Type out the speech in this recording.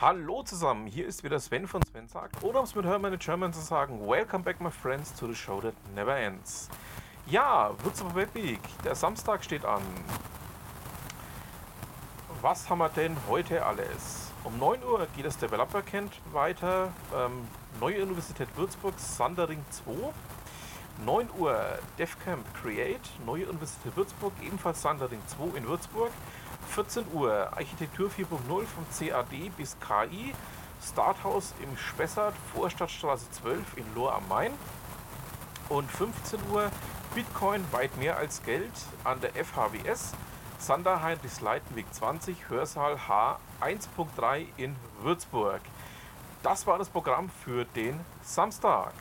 Hallo zusammen, hier ist wieder Sven von Sven sagt, oder um es mit Hermann in German zu sagen, Welcome back my friends to the show that never ends. Ja, Würzburg Web Week, der Samstag steht an. Was haben wir denn heute alles? Um 9 Uhr geht das Developer Camp weiter, ähm, Neue Universität Würzburg, Sandering 2. 9 Uhr DevCamp Create, Neue Universität Würzburg, ebenfalls Sandering 2 in Würzburg. 14 Uhr Architektur 4.0 vom CAD bis KI, Starthaus im Spessart, Vorstadtstraße 12 in Lohr am Main. Und 15 Uhr Bitcoin weit mehr als Geld an der FHWS, Sander Heinrichs Leitenweg 20, Hörsaal H 1.3 in Würzburg. Das war das Programm für den Samstag.